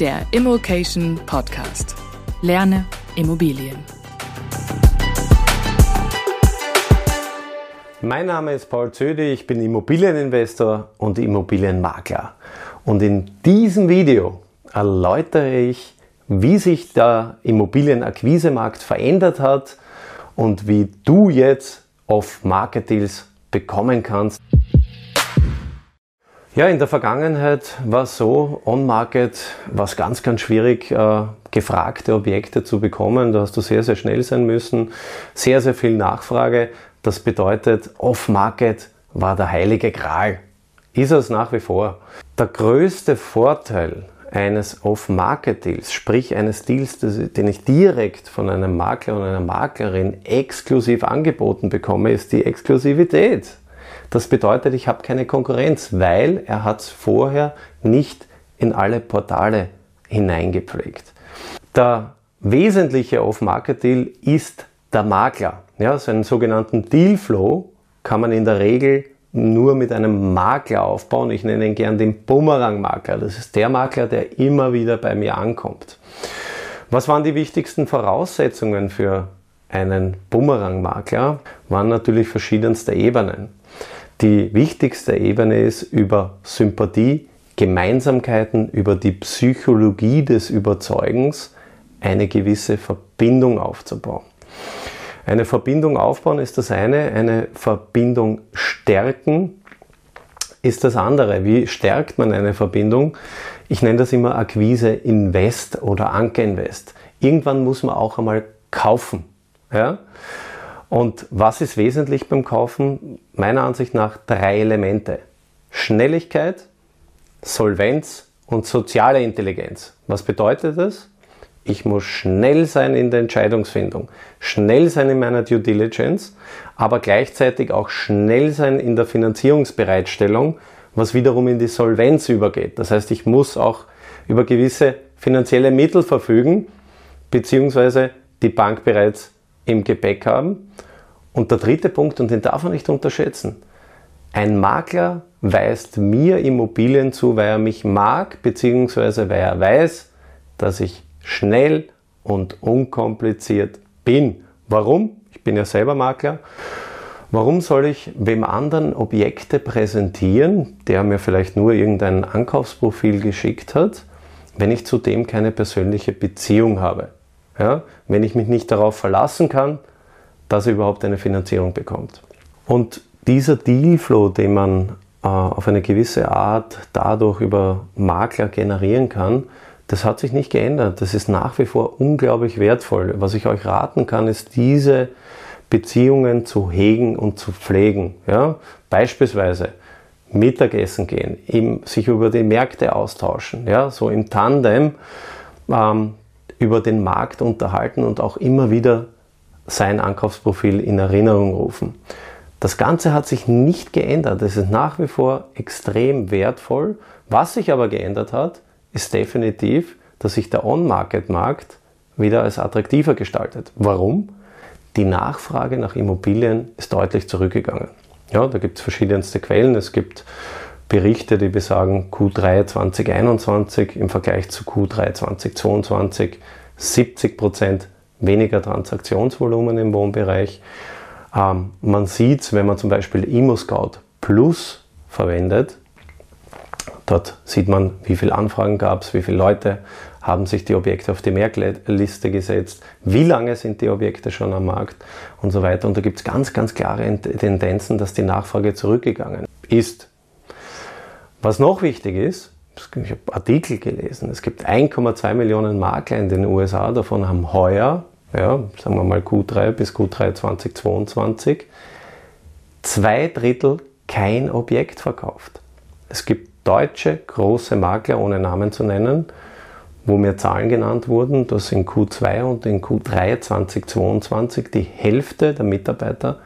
der Immokation Podcast. Lerne Immobilien. Mein Name ist Paul Zödi, ich bin Immobilieninvestor und Immobilienmakler. Und in diesem Video erläutere ich, wie sich der Immobilienakquisemarkt verändert hat und wie du jetzt Off-Market-Deals bekommen kannst. Ja, in der Vergangenheit war es so, on-market war es ganz, ganz schwierig, äh, gefragte Objekte zu bekommen. Da hast du sehr, sehr schnell sein müssen, sehr, sehr viel Nachfrage. Das bedeutet, off-market war der heilige Gral. Ist es nach wie vor. Der größte Vorteil eines Off-Market-Deals, sprich eines Deals, den ich direkt von einem Makler und einer Maklerin exklusiv angeboten bekomme, ist die Exklusivität. Das bedeutet, ich habe keine Konkurrenz, weil er hat es vorher nicht in alle Portale hineingepflegt. Der wesentliche Off-Market-Deal ist der Makler. Ja, so einen sogenannten Deal-Flow kann man in der Regel nur mit einem Makler aufbauen. Ich nenne ihn gern den Bumerang-Makler. Das ist der Makler, der immer wieder bei mir ankommt. Was waren die wichtigsten Voraussetzungen für einen Bumerang-Makler? Waren natürlich verschiedenste Ebenen. Die wichtigste Ebene ist über Sympathie, Gemeinsamkeiten, über die Psychologie des Überzeugens eine gewisse Verbindung aufzubauen. Eine Verbindung aufbauen ist das eine, eine Verbindung stärken ist das andere. Wie stärkt man eine Verbindung? Ich nenne das immer Akquise Invest oder Anker Invest. Irgendwann muss man auch einmal kaufen. Ja? Und was ist wesentlich beim Kaufen? Meiner Ansicht nach drei Elemente. Schnelligkeit, Solvenz und soziale Intelligenz. Was bedeutet das? Ich muss schnell sein in der Entscheidungsfindung, schnell sein in meiner Due Diligence, aber gleichzeitig auch schnell sein in der Finanzierungsbereitstellung, was wiederum in die Solvenz übergeht. Das heißt, ich muss auch über gewisse finanzielle Mittel verfügen, beziehungsweise die Bank bereits im Gepäck haben. Und der dritte Punkt, und den darf man nicht unterschätzen, ein Makler weist mir Immobilien zu, weil er mich mag, beziehungsweise weil er weiß, dass ich schnell und unkompliziert bin. Warum? Ich bin ja selber Makler. Warum soll ich wem anderen Objekte präsentieren, der mir vielleicht nur irgendein Ankaufsprofil geschickt hat, wenn ich zudem keine persönliche Beziehung habe? Ja? Wenn ich mich nicht darauf verlassen kann, dass er überhaupt eine Finanzierung bekommt. Und dieser Dealflow, den man äh, auf eine gewisse Art dadurch über Makler generieren kann, das hat sich nicht geändert. Das ist nach wie vor unglaublich wertvoll. Was ich euch raten kann, ist diese Beziehungen zu hegen und zu pflegen. Ja? Beispielsweise Mittagessen gehen, eben sich über die Märkte austauschen, ja? so im Tandem ähm, über den Markt unterhalten und auch immer wieder sein Ankaufsprofil in Erinnerung rufen. Das Ganze hat sich nicht geändert. Es ist nach wie vor extrem wertvoll. Was sich aber geändert hat, ist definitiv, dass sich der On-Market-Markt wieder als attraktiver gestaltet. Warum? Die Nachfrage nach Immobilien ist deutlich zurückgegangen. Ja, da gibt es verschiedenste Quellen. Es gibt Berichte, die besagen Q3 2021 im Vergleich zu Q3 2022 70 Prozent weniger Transaktionsvolumen im Wohnbereich. Ähm, man sieht, wenn man zum Beispiel ImmoScout Plus verwendet, dort sieht man, wie viele Anfragen gab es, wie viele Leute haben sich die Objekte auf die Merkliste gesetzt, wie lange sind die Objekte schon am Markt und so weiter. Und da gibt es ganz, ganz klare Tendenzen, dass die Nachfrage zurückgegangen ist. Was noch wichtig ist, ich habe Artikel gelesen, es gibt 1,2 Millionen Makler in den USA, davon haben heuer ja, sagen wir mal Q3 bis Q3 2022, zwei Drittel kein Objekt verkauft. Es gibt deutsche große Makler, ohne Namen zu nennen, wo mir Zahlen genannt wurden, dass in Q2 und in Q3 2022 die Hälfte der Mitarbeiter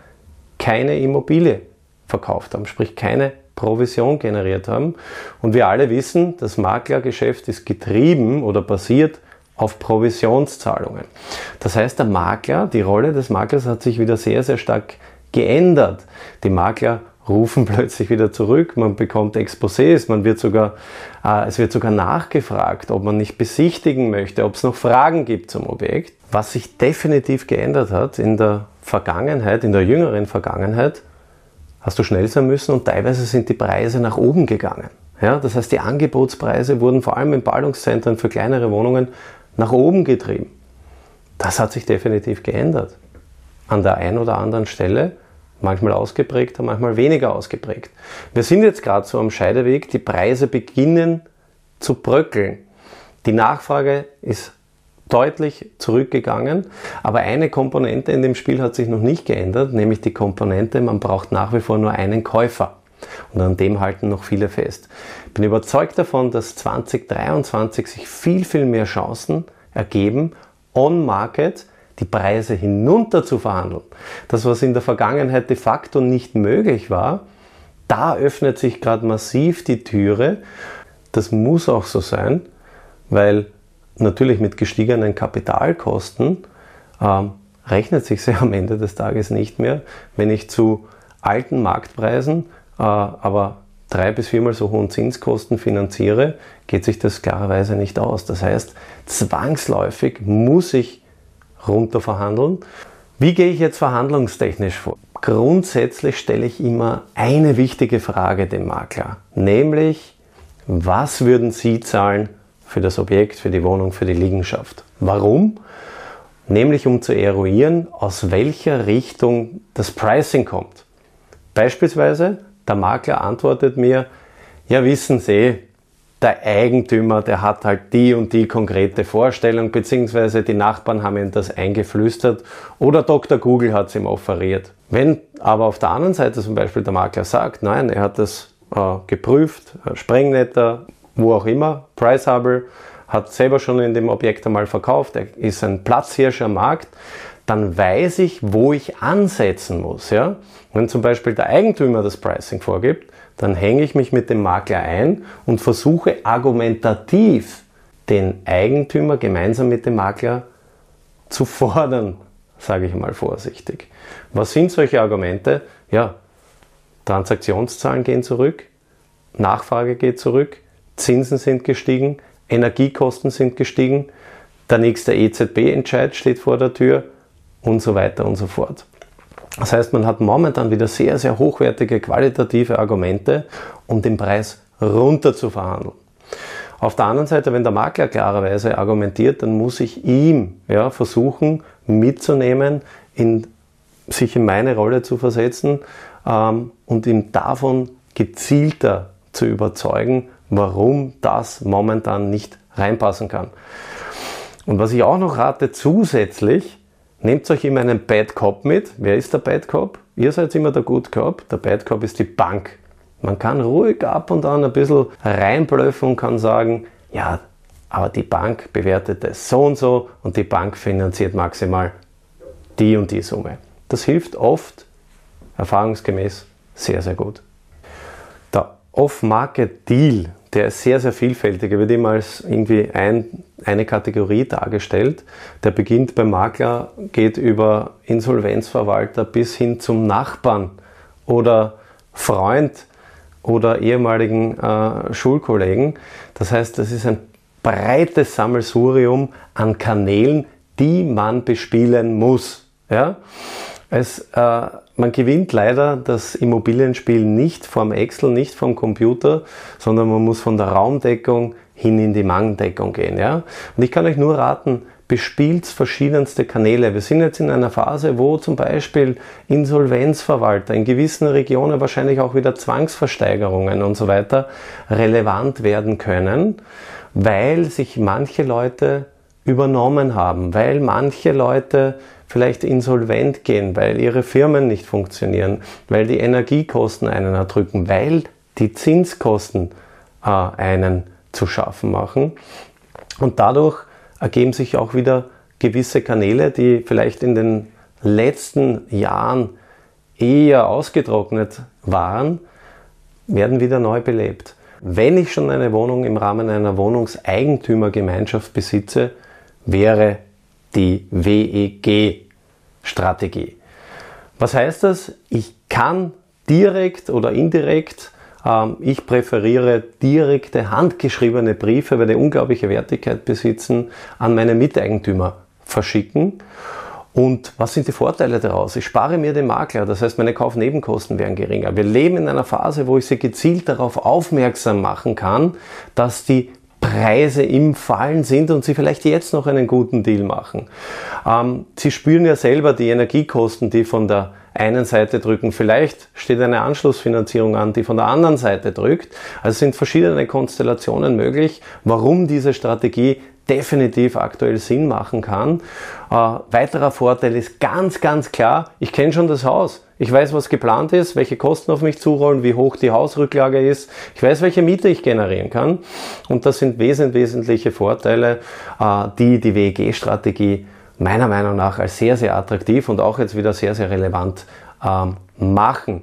keine Immobilie verkauft haben, sprich keine Provision generiert haben. Und wir alle wissen, das Maklergeschäft ist getrieben oder basiert auf Provisionszahlungen. Das heißt, der Makler, die Rolle des Maklers hat sich wieder sehr, sehr stark geändert. Die Makler rufen plötzlich wieder zurück, man bekommt Exposés, man wird sogar, äh, es wird sogar nachgefragt, ob man nicht besichtigen möchte, ob es noch Fragen gibt zum Objekt. Was sich definitiv geändert hat in der Vergangenheit, in der jüngeren Vergangenheit, hast du schnell sein müssen und teilweise sind die Preise nach oben gegangen. Ja, das heißt, die Angebotspreise wurden vor allem in Ballungszentren für kleinere Wohnungen nach oben getrieben. Das hat sich definitiv geändert. An der einen oder anderen Stelle manchmal ausgeprägter, manchmal weniger ausgeprägt. Wir sind jetzt gerade so am Scheideweg, die Preise beginnen zu bröckeln. Die Nachfrage ist deutlich zurückgegangen, aber eine Komponente in dem Spiel hat sich noch nicht geändert, nämlich die Komponente, man braucht nach wie vor nur einen Käufer. Und an dem halten noch viele fest. Ich bin überzeugt davon, dass 2023 sich viel, viel mehr Chancen ergeben, on-market die Preise hinunter zu verhandeln. Das, was in der Vergangenheit de facto nicht möglich war, da öffnet sich gerade massiv die Türe. Das muss auch so sein, weil natürlich mit gestiegenen Kapitalkosten ähm, rechnet sich sehr am Ende des Tages nicht mehr, wenn ich zu alten Marktpreisen, äh, aber drei bis viermal so hohen Zinskosten finanziere, geht sich das klarerweise nicht aus. Das heißt, zwangsläufig muss ich runter verhandeln. Wie gehe ich jetzt verhandlungstechnisch vor? Grundsätzlich stelle ich immer eine wichtige Frage dem Makler, nämlich, was würden Sie zahlen für das Objekt, für die Wohnung, für die Liegenschaft? Warum? Nämlich um zu eruieren, aus welcher Richtung das Pricing kommt. Beispielsweise, der Makler antwortet mir, ja wissen Sie, der Eigentümer, der hat halt die und die konkrete Vorstellung, beziehungsweise die Nachbarn haben ihm das eingeflüstert oder Dr. Google hat es ihm offeriert. Wenn aber auf der anderen Seite zum Beispiel der Makler sagt, nein, er hat das äh, geprüft, äh, Sprengnetter, wo auch immer, Price Hubble, hat selber schon in dem Objekt einmal verkauft, er ist ein Platzhirsch am Markt, dann weiß ich, wo ich ansetzen muss. Ja? Wenn zum Beispiel der Eigentümer das Pricing vorgibt, dann hänge ich mich mit dem Makler ein und versuche argumentativ den Eigentümer gemeinsam mit dem Makler zu fordern, sage ich mal vorsichtig. Was sind solche Argumente? Ja, Transaktionszahlen gehen zurück, Nachfrage geht zurück, Zinsen sind gestiegen, Energiekosten sind gestiegen, der nächste EZB-Entscheid steht vor der Tür und so weiter und so fort. Das heißt, man hat momentan wieder sehr, sehr hochwertige qualitative Argumente, um den Preis runter zu verhandeln. Auf der anderen Seite, wenn der Makler klarerweise argumentiert, dann muss ich ihm ja, versuchen mitzunehmen, in, sich in meine Rolle zu versetzen ähm, und ihm davon gezielter zu überzeugen, warum das momentan nicht reinpassen kann. Und was ich auch noch rate, zusätzlich, Nehmt euch immer einen Bad Cop mit. Wer ist der Bad Cop? Ihr seid immer der Good Cop. Der Bad Cop ist die Bank. Man kann ruhig ab und an ein bisschen reinblöffen und kann sagen, ja, aber die Bank bewertet es so und so und die Bank finanziert maximal die und die Summe. Das hilft oft, erfahrungsgemäß, sehr, sehr gut. Der Off-Market-Deal, der ist sehr, sehr vielfältig. Er wird immer als irgendwie ein, eine Kategorie dargestellt. Der beginnt beim Makler, geht über Insolvenzverwalter bis hin zum Nachbarn oder Freund oder ehemaligen äh, Schulkollegen. Das heißt, das ist ein breites Sammelsurium an Kanälen, die man bespielen muss. Ja? Es, äh, man gewinnt leider das Immobilienspiel nicht vom Excel, nicht vom Computer, sondern man muss von der Raumdeckung hin in die Mangdeckung gehen. Ja? Und ich kann euch nur raten, bespielt verschiedenste Kanäle. Wir sind jetzt in einer Phase, wo zum Beispiel Insolvenzverwalter in gewissen Regionen wahrscheinlich auch wieder Zwangsversteigerungen und so weiter relevant werden können, weil sich manche Leute übernommen haben, weil manche Leute vielleicht insolvent gehen, weil ihre Firmen nicht funktionieren, weil die Energiekosten einen erdrücken, weil die Zinskosten äh, einen zu schaffen machen. Und dadurch ergeben sich auch wieder gewisse Kanäle, die vielleicht in den letzten Jahren eher ausgetrocknet waren, werden wieder neu belebt. Wenn ich schon eine Wohnung im Rahmen einer Wohnungseigentümergemeinschaft besitze, wäre die WEG Strategie. Was heißt das? Ich kann direkt oder indirekt ähm, ich präferiere direkte handgeschriebene Briefe, weil die unglaubliche Wertigkeit besitzen, an meine Miteigentümer verschicken. Und was sind die Vorteile daraus? Ich spare mir den Makler, das heißt, meine Kaufnebenkosten werden geringer. Wir leben in einer Phase, wo ich sie gezielt darauf aufmerksam machen kann, dass die Preise im Fallen sind und Sie vielleicht jetzt noch einen guten Deal machen. Ähm, Sie spüren ja selber die Energiekosten, die von der einen Seite drücken. Vielleicht steht eine Anschlussfinanzierung an, die von der anderen Seite drückt. Also sind verschiedene Konstellationen möglich, warum diese Strategie definitiv aktuell Sinn machen kann. Äh, weiterer Vorteil ist ganz, ganz klar, ich kenne schon das Haus. Ich weiß, was geplant ist, welche Kosten auf mich zurollen, wie hoch die Hausrücklage ist. Ich weiß, welche Miete ich generieren kann. Und das sind wesentliche Vorteile, äh, die die WEG-Strategie meiner Meinung nach als sehr, sehr attraktiv und auch jetzt wieder sehr, sehr relevant ähm, machen.